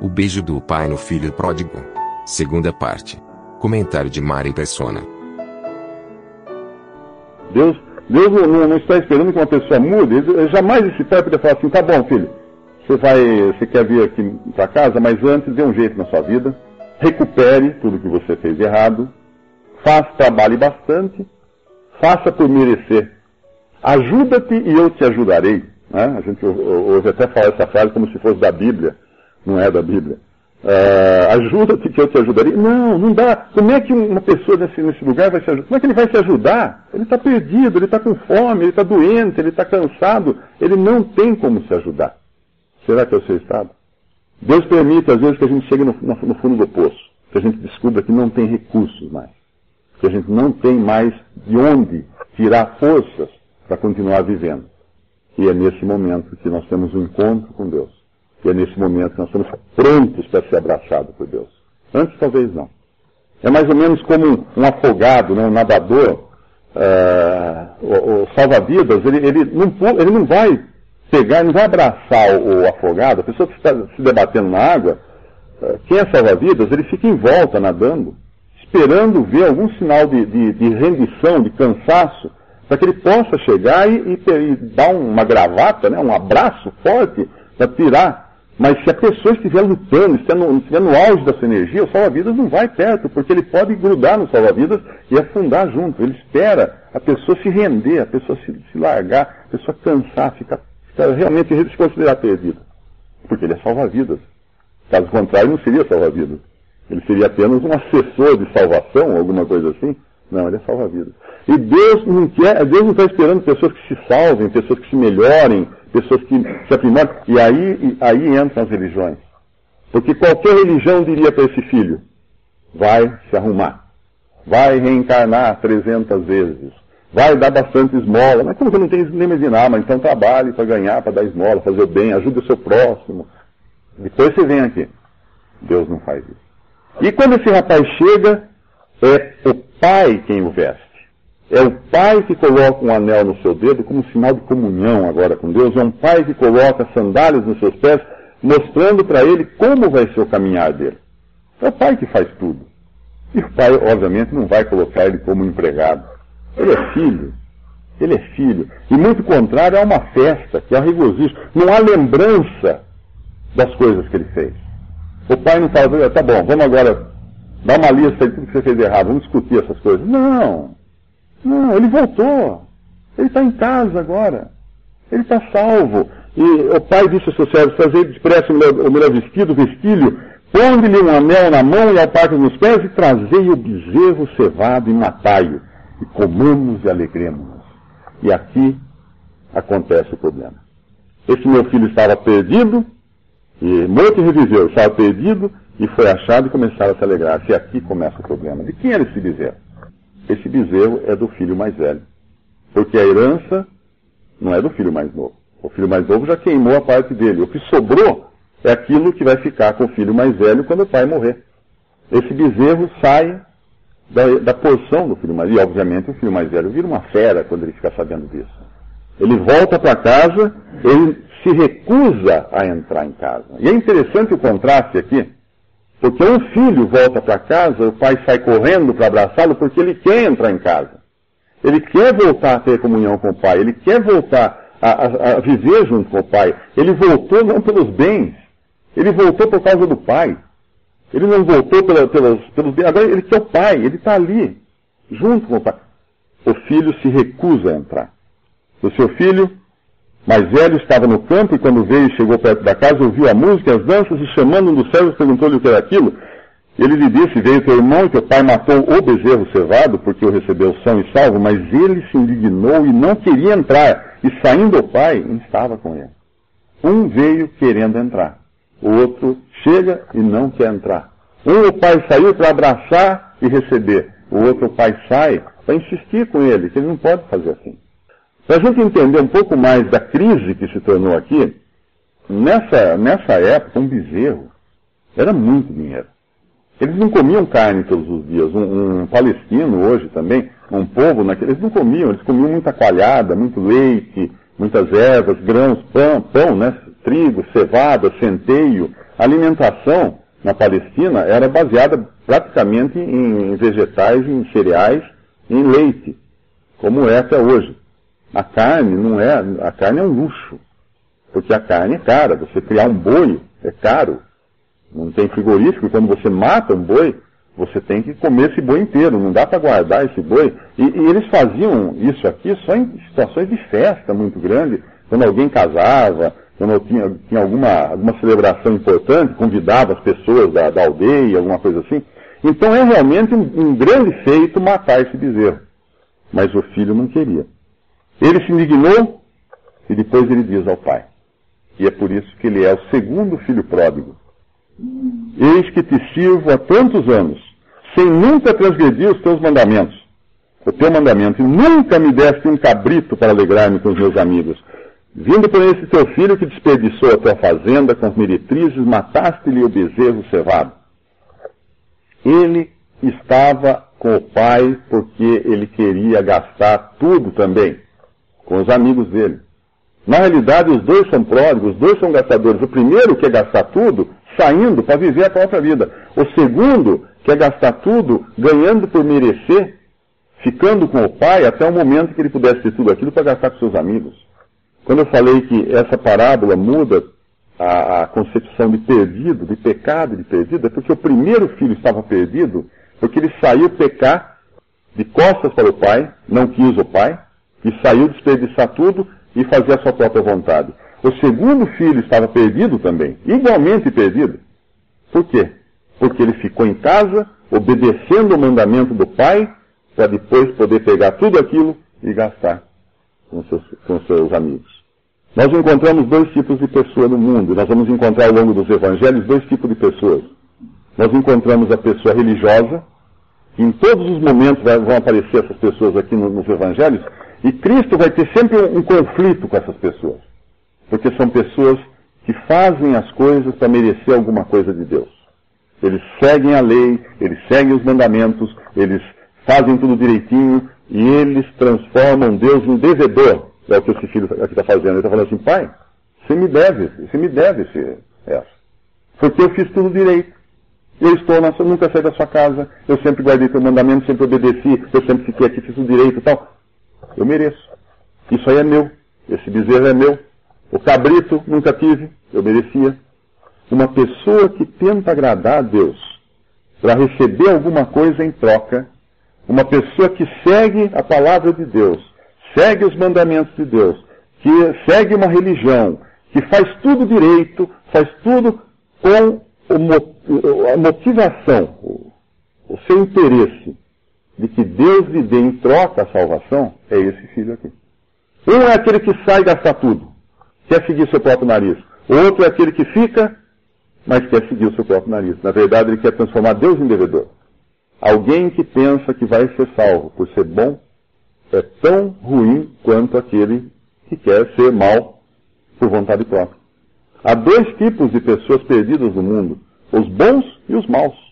O beijo do pai no filho pródigo. Segunda parte. Comentário de Mari Persona. Deus, Deus não, não está esperando que uma pessoa mude. Ele, jamais esse pai poderia falar assim, tá bom, filho, você vai, você quer vir aqui para casa, mas antes dê um jeito na sua vida, recupere tudo que você fez errado, faça, trabalhe bastante, faça por merecer. Ajuda-te e eu te ajudarei. Né? A gente hoje até fala essa frase como se fosse da Bíblia, não é da Bíblia. Uh, ajuda-te que eu te ajudarei. Não, não dá. Como é que uma pessoa nesse, nesse lugar vai se ajudar? Como é que ele vai se ajudar? Ele está perdido, ele está com fome, ele está doente, ele está cansado. Ele não tem como se ajudar. Será que é o seu estado? Deus permite, às vezes, que a gente chegue no, no fundo do poço, que a gente descubra que não tem recursos mais, que a gente não tem mais de onde tirar forças para continuar vivendo. E é nesse momento que nós temos um encontro com Deus. E é nesse momento que nós estamos prontos para ser abraçados por Deus. Antes, talvez não. É mais ou menos como um afogado, né, um nadador, uh, o, o salva-vidas, ele, ele, não, ele não vai pegar, não vai abraçar o, o afogado, a pessoa que está se debatendo na água, uh, quem é salva-vidas, ele fica em volta nadando, esperando ver algum sinal de, de, de rendição, de cansaço, para que ele possa chegar e, e, e, dar uma gravata, né, um abraço forte para tirar mas se a pessoa estiver lutando, estiver no, estiver no auge da sua energia, o salva-vidas não vai perto, porque ele pode grudar no salva-vidas e afundar junto. Ele espera a pessoa se render, a pessoa se, se largar, a pessoa cansar, ficar, ficar realmente se considerar perdida. Porque ele é salva-vidas. Caso contrário, não seria salva-vidas. Ele seria apenas um assessor de salvação, alguma coisa assim. Não, ele é salva-vidas. E Deus não quer, Deus não está esperando pessoas que se salvem, pessoas que se melhorem, pessoas que se aprimoram. E aí, aí entram as religiões. Porque qualquer religião diria para esse filho: vai se arrumar, vai reencarnar 300 vezes, vai dar bastante esmola. Mas como você não tem nem medinar, mas então trabalhe para ganhar, para dar esmola, fazer o bem, ajude o seu próximo. Depois você vem aqui. Deus não faz isso. E quando esse rapaz chega, é o pai quem o veste. É o pai que coloca um anel no seu dedo como sinal de comunhão agora com Deus. É um pai que coloca sandálias nos seus pés, mostrando para ele como vai ser o caminhar dele. É o pai que faz tudo. E o pai, obviamente, não vai colocar ele como empregado. Ele é filho. Ele é filho. E muito contrário, é uma festa, que é regozijo. Não há lembrança das coisas que ele fez. O pai não fala, tá bom, vamos agora dar uma lista de tudo que você fez errado, vamos discutir essas coisas. Não. Não, ele voltou. Ele está em casa agora. Ele está salvo. E o pai disse ao seu servo, fazer depressa o melhor vestido, vestilho, ponde-lhe um anel na mão e parte nos pés e trazei o bezerro cevado e matai-o. E comamos e alegremos-nos. E aqui acontece o problema. Esse meu filho estava perdido, e morto e reviveu, estava perdido e foi achado e começaram a se alegrar. E aqui começa o problema. De quem era esse bezerro? esse bezerro é do filho mais velho. Porque a herança não é do filho mais novo. O filho mais novo já queimou a parte dele. O que sobrou é aquilo que vai ficar com o filho mais velho quando o pai morrer. Esse bezerro sai da, da porção do filho mais velho. E, obviamente, o filho mais velho vira uma fera quando ele fica sabendo disso. Ele volta para casa, ele se recusa a entrar em casa. E é interessante o contraste aqui, porque um filho volta para casa, o pai sai correndo para abraçá-lo porque ele quer entrar em casa. Ele quer voltar a ter comunhão com o pai, ele quer voltar a, a, a viver junto com o pai. Ele voltou não pelos bens, ele voltou por causa do pai. Ele não voltou pela, pelos, bens, agora ele quer o pai, ele está ali, junto com o pai. O filho se recusa a entrar. O seu filho mais velho estava no campo e quando veio e chegou perto da casa, ouviu a música as danças e chamando um dos servos perguntou-lhe o que era aquilo. Ele lhe disse: Veio teu irmão e teu pai matou o bezerro cevado, porque o recebeu são e salvo, mas ele se indignou e não queria entrar. E saindo o pai, estava com ele. Um veio querendo entrar, o outro chega e não quer entrar. Um o pai saiu para abraçar e receber, o outro o pai sai para insistir com ele, que ele não pode fazer assim. Para a gente entender um pouco mais da crise que se tornou aqui, nessa, nessa época, um bezerro era muito dinheiro. Eles não comiam carne todos os dias. Um, um palestino hoje também, um povo, naquele, eles não comiam, eles comiam muita coalhada, muito leite, muitas ervas, grãos, pão, pão, né? Trigo, cevada, centeio. A alimentação na Palestina era baseada praticamente em vegetais, em cereais, em leite, como é até hoje. A carne não é, a carne é um luxo, porque a carne é cara. Você criar um boi é caro. Não tem frigorífico, quando você mata um boi, você tem que comer esse boi inteiro, não dá para guardar esse boi. E, e, eles faziam isso aqui só em situações de festa muito grande, quando alguém casava, quando tinha, tinha alguma, alguma celebração importante, convidava as pessoas da, da aldeia, alguma coisa assim. Então é realmente um, um grande feito matar esse bezerro. Mas o filho não queria. Ele se indignou e depois ele diz ao pai. E é por isso que ele é o segundo filho pródigo. Eis que te sirvo há tantos anos, sem nunca transgredir os teus mandamentos. O teu mandamento, e nunca me deste um cabrito para alegrar-me com os meus amigos. Vindo por esse teu filho que desperdiçou a tua fazenda com as meretrizes, mataste-lhe o bezerro cevado. Ele estava com o pai porque ele queria gastar tudo também, com os amigos dele. Na realidade, os dois são pródigos, os dois são gastadores. O primeiro quer gastar tudo, saindo para viver a própria vida. O segundo quer gastar tudo ganhando por merecer, ficando com o pai até o momento que ele pudesse ter tudo aquilo para gastar com seus amigos. Quando eu falei que essa parábola muda a, a concepção de perdido, de pecado de perdido, é porque o primeiro filho estava perdido, porque ele saiu pecar de costas para o pai, não quis o pai, e saiu desperdiçar tudo e fazer a sua própria vontade. O segundo filho estava perdido também, igualmente perdido. Por quê? Porque ele ficou em casa, obedecendo o mandamento do pai, para depois poder pegar tudo aquilo e gastar com seus, com seus amigos. Nós encontramos dois tipos de pessoa no mundo. Nós vamos encontrar ao longo dos evangelhos dois tipos de pessoas. Nós encontramos a pessoa religiosa, que em todos os momentos vão aparecer essas pessoas aqui nos evangelhos, e Cristo vai ter sempre um, um conflito com essas pessoas. Porque são pessoas que fazem as coisas para merecer alguma coisa de Deus. Eles seguem a lei, eles seguem os mandamentos, eles fazem tudo direitinho e eles transformam Deus em devedor. É o que esse filho aqui está fazendo. Ele está falando assim, pai, você me deve, você me deve esse, essa. Porque eu fiz tudo direito. Eu estou, na, nunca saí da sua casa, eu sempre guardei teu mandamento, sempre obedeci, eu sempre fiquei aqui, fiz tudo direito e tal. Eu mereço. Isso aí é meu. Esse bezerro é meu. O cabrito nunca tive, eu merecia. Uma pessoa que tenta agradar a Deus para receber alguma coisa em troca, uma pessoa que segue a palavra de Deus, segue os mandamentos de Deus, que segue uma religião, que faz tudo direito, faz tudo com a motivação, o seu interesse de que Deus lhe dê em troca a salvação, é esse filho aqui. Um é aquele que sai gastar tudo, quer seguir seu próprio nariz. O outro é aquele que fica, mas quer seguir o seu próprio nariz. Na verdade, ele quer transformar Deus em devedor. Alguém que pensa que vai ser salvo por ser bom é tão ruim quanto aquele que quer ser mal por vontade própria. Há dois tipos de pessoas perdidas no mundo: os bons e os maus.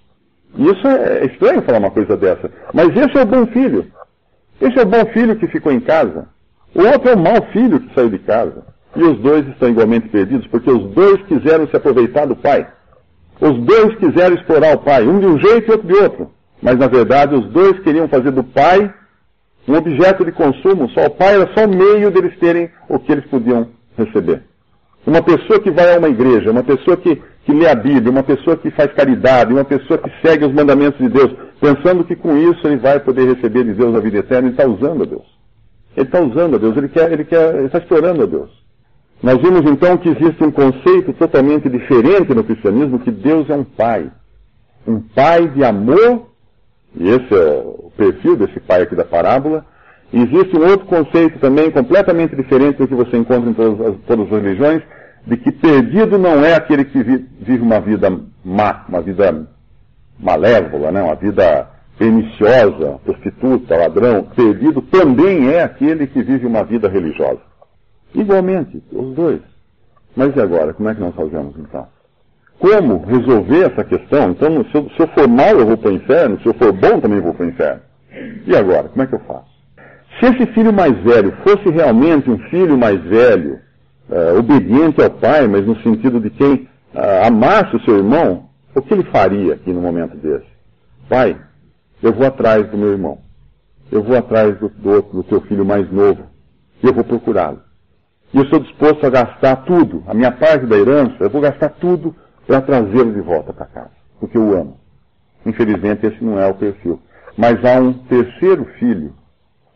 Isso é estranho falar uma coisa dessa. Mas esse é o bom filho. Esse é o bom filho que ficou em casa. O outro é o mau filho que saiu de casa. E os dois estão igualmente perdidos, porque os dois quiseram se aproveitar do pai. Os dois quiseram explorar o pai, um de um jeito e outro de outro. Mas na verdade os dois queriam fazer do pai um objeto de consumo, só o pai era só o meio deles terem o que eles podiam receber. Uma pessoa que vai a uma igreja, uma pessoa que, que lê a Bíblia, uma pessoa que faz caridade, uma pessoa que segue os mandamentos de Deus, pensando que com isso ele vai poder receber de Deus a vida eterna, ele está usando a Deus. Ele está usando a Deus, ele quer, ele quer, ele está explorando a Deus. Nós vimos então que existe um conceito totalmente diferente no cristianismo, que Deus é um pai. um pai de amor, e esse é o perfil desse pai aqui da parábola. Existe um outro conceito também completamente diferente do que você encontra em todas as, todas as religiões, de que perdido não é aquele que vive uma vida má, uma vida malévola, né? uma vida perniciosa, prostituta, ladrão. Perdido também é aquele que vive uma vida religiosa. Igualmente, os dois. Mas e agora? Como é que nós fazemos então? Como resolver essa questão? Então, se eu, se eu for mal, eu vou para o inferno. Se eu for bom, também vou para o inferno. E agora? Como é que eu faço? Se esse filho mais velho fosse realmente um filho mais velho, uh, obediente ao pai, mas no sentido de quem uh, amasse o seu irmão, o que ele faria aqui no momento desse? Pai, eu vou atrás do meu irmão. Eu vou atrás do, do, do teu filho mais novo. E eu vou procurá-lo. E eu estou disposto a gastar tudo, a minha parte da herança, eu vou gastar tudo para trazê-lo de volta para casa, porque eu amo. Infelizmente, esse não é o perfil. Mas há um terceiro filho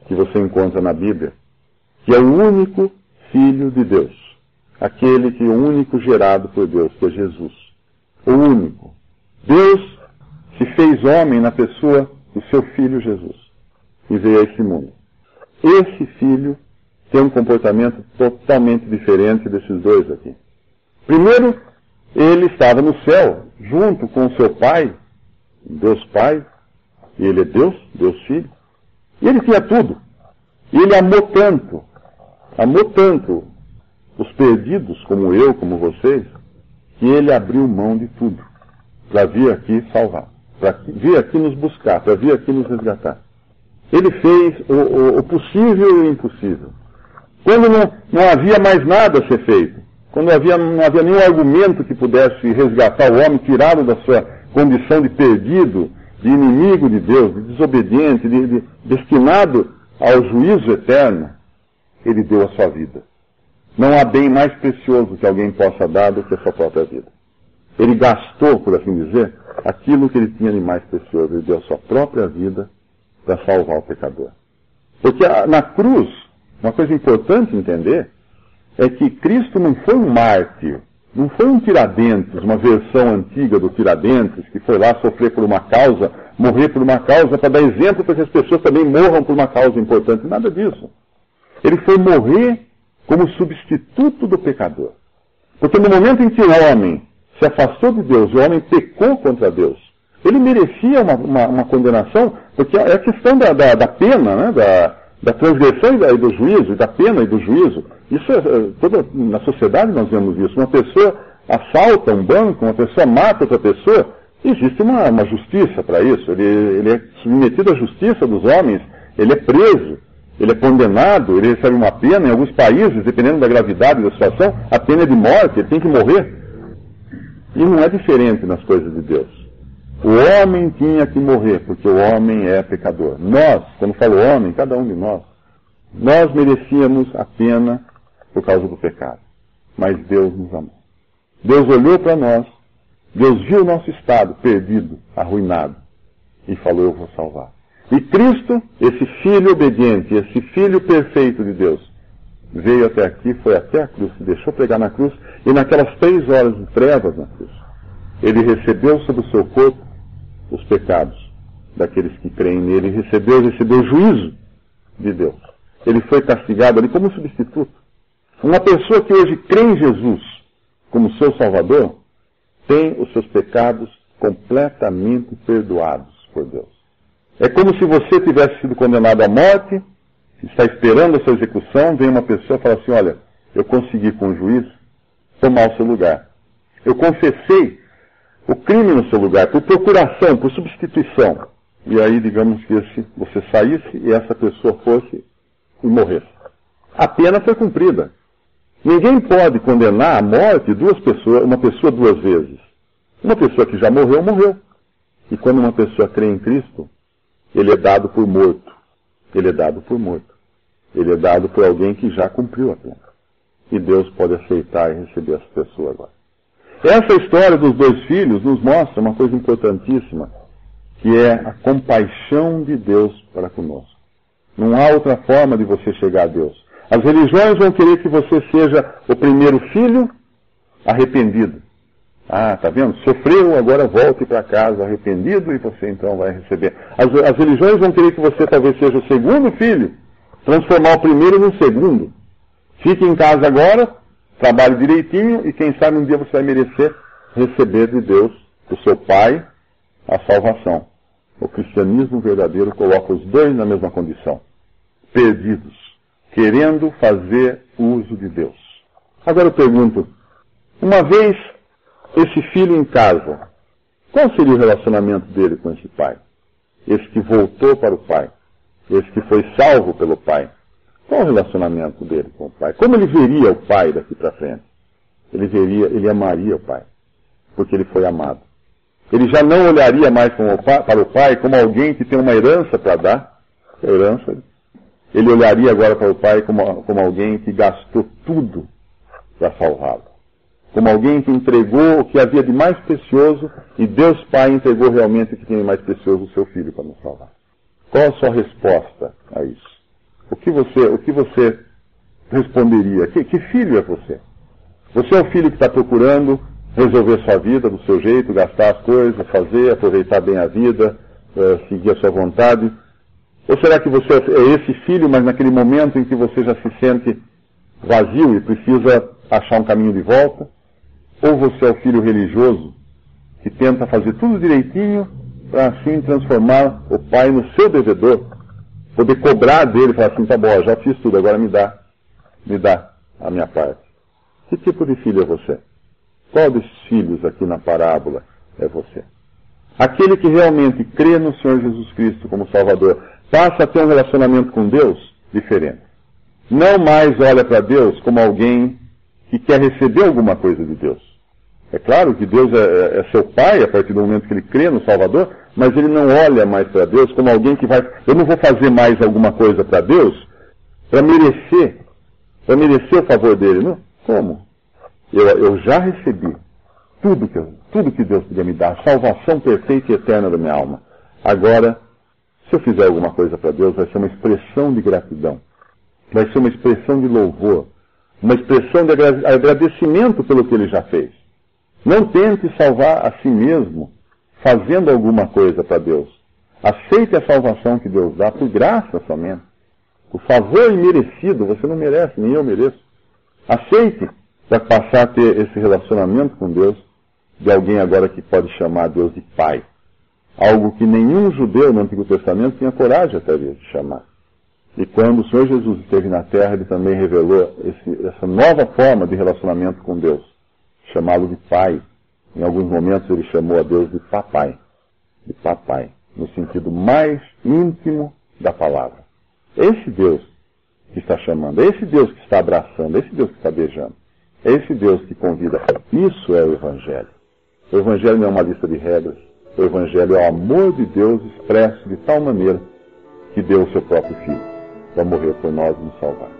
que você encontra na Bíblia, que é o único filho de Deus. Aquele que é o único gerado por Deus, que é Jesus. O único. Deus se fez homem na pessoa do seu filho Jesus e veio a esse mundo. Esse filho tem um comportamento totalmente diferente desses dois aqui. Primeiro, ele estava no céu, junto com o seu pai, Deus Pai, e ele é Deus, Deus Filho, e ele tinha tudo. E ele amou tanto, amou tanto os perdidos, como eu, como vocês, que ele abriu mão de tudo para vir aqui salvar, para vir aqui nos buscar, para vir aqui nos resgatar. Ele fez o, o, o possível e o impossível. Quando não, não havia mais nada a ser feito, quando havia, não havia nenhum argumento que pudesse resgatar o homem, tirá-lo da sua condição de perdido, de inimigo de Deus, de desobediente, de, de, destinado ao juízo eterno, ele deu a sua vida. Não há bem mais precioso que alguém possa dar do que a sua própria vida. Ele gastou, por assim dizer, aquilo que ele tinha de mais precioso. Ele deu a sua própria vida para salvar o pecador. Porque na cruz, uma coisa importante entender é que Cristo não foi um mártir, não foi um Tiradentes, uma versão antiga do Tiradentes, que foi lá sofrer por uma causa, morrer por uma causa, para dar exemplo para que as pessoas também morram por uma causa importante. Nada disso. Ele foi morrer como substituto do pecador. Porque no momento em que o homem se afastou de Deus, o homem pecou contra Deus, ele merecia uma, uma, uma condenação, porque é a questão da, da, da pena, né, da, da transgressão e do juízo, da pena e do juízo. Isso é, é, toda, na sociedade nós vemos isso. Uma pessoa assalta um banco, uma pessoa mata outra pessoa, existe uma, uma justiça para isso. Ele, ele é submetido à justiça dos homens, ele é preso, ele é condenado, ele recebe uma pena. Em alguns países, dependendo da gravidade da situação, a pena é de morte, ele tem que morrer. E não é diferente nas coisas de Deus. O homem tinha que morrer, porque o homem é pecador. Nós, quando falo homem, cada um de nós, nós merecíamos a pena por causa do pecado. Mas Deus nos amou. Deus olhou para nós, Deus viu o nosso estado perdido, arruinado, e falou: Eu vou salvar. E Cristo, esse filho obediente, esse filho perfeito de Deus, veio até aqui, foi até a cruz, se deixou pegar na cruz, e naquelas três horas de trevas na cruz, ele recebeu sobre o seu corpo os pecados daqueles que creem nele, recebeu, recebeu o juízo de Deus. Ele foi castigado ali como substituto. Uma pessoa que hoje crê em Jesus como seu Salvador, tem os seus pecados completamente perdoados por Deus. É como se você tivesse sido condenado à morte, está esperando a sua execução, vem uma pessoa e fala assim, olha, eu consegui com o juiz tomar o seu lugar. Eu confessei o crime no seu lugar, por procuração, por substituição. E aí, digamos que esse, você saísse e essa pessoa fosse e morresse. A pena foi cumprida. Ninguém pode condenar à morte duas pessoas, uma pessoa duas vezes. Uma pessoa que já morreu, morreu. E quando uma pessoa crê em Cristo, ele é dado por morto. Ele é dado por morto. Ele é dado por alguém que já cumpriu a pena. E Deus pode aceitar e receber essa pessoa agora. Essa história dos dois filhos nos mostra uma coisa importantíssima, que é a compaixão de Deus para conosco. Não há outra forma de você chegar a Deus. As religiões vão querer que você seja o primeiro filho arrependido. Ah, tá vendo? Sofreu, agora volte para casa arrependido e você então vai receber. As, as religiões vão querer que você talvez seja o segundo filho, transformar o primeiro no segundo. Fique em casa agora, trabalhe direitinho e quem sabe um dia você vai merecer receber de Deus, do seu Pai, a salvação. O cristianismo verdadeiro coloca os dois na mesma condição. Perdidos, querendo fazer uso de Deus. Agora eu pergunto, uma vez esse filho em casa, qual seria o relacionamento dele com esse pai? Esse que voltou para o pai, esse que foi salvo pelo pai. Qual o relacionamento dele com o pai? Como ele veria o pai daqui para frente? Ele veria, ele amaria o pai, porque ele foi amado. Ele já não olharia mais para o pai como alguém que tem uma herança para dar. Herança. Ele olharia agora para o pai como, como alguém que gastou tudo para salvá-lo. Como alguém que entregou o que havia de mais precioso e Deus Pai entregou realmente o que tinha de mais precioso, o seu filho, para nos salvar. Qual a sua resposta a isso? O que você, o que você responderia? Que, que filho é você? Você é o filho que está procurando resolver sua vida do seu jeito, gastar as coisas, fazer, aproveitar bem a vida, uh, seguir a sua vontade? Ou será que você é esse filho, mas naquele momento em que você já se sente vazio e precisa achar um caminho de volta? Ou você é o filho religioso que tenta fazer tudo direitinho para assim transformar o pai no seu devedor, poder cobrar dele falar assim, tá bom, já fiz tudo, agora me dá, me dá a minha parte. Que tipo de filho é você? Qual desses filhos aqui na parábola é você? Aquele que realmente crê no Senhor Jesus Cristo como Salvador, passa a ter um relacionamento com Deus diferente. Não mais olha para Deus como alguém que quer receber alguma coisa de Deus. É claro que Deus é, é, é, seu pai a partir do momento que ele crê no Salvador, mas ele não olha mais para Deus como alguém que vai. Eu não vou fazer mais alguma coisa para Deus para merecer, para merecer o favor dele. Não? Como? Eu, eu já recebi tudo que, tudo que Deus podia me dar, a salvação perfeita e eterna da minha alma. Agora, se eu fizer alguma coisa para Deus, vai ser uma expressão de gratidão, vai ser uma expressão de louvor, uma expressão de agradecimento pelo que ele já fez. Não tente salvar a si mesmo fazendo alguma coisa para Deus. Aceite a salvação que Deus dá por graça somente. O favor imerecido, você não merece, nem eu mereço. Aceite para passar a ter esse relacionamento com Deus de alguém agora que pode chamar Deus de Pai. Algo que nenhum judeu no Antigo Testamento tinha coragem até de chamar. E quando o Senhor Jesus esteve na terra, ele também revelou esse, essa nova forma de relacionamento com Deus chamá-lo de pai. Em alguns momentos ele chamou a Deus de papai, de papai, no sentido mais íntimo da palavra. Esse Deus que está chamando, esse Deus que está abraçando, esse Deus que está beijando, esse Deus que convida. Isso é o Evangelho. O Evangelho não é uma lista de regras. O Evangelho é o amor de Deus expresso de tal maneira que deu o seu próprio Filho para morrer por nós e nos salvar.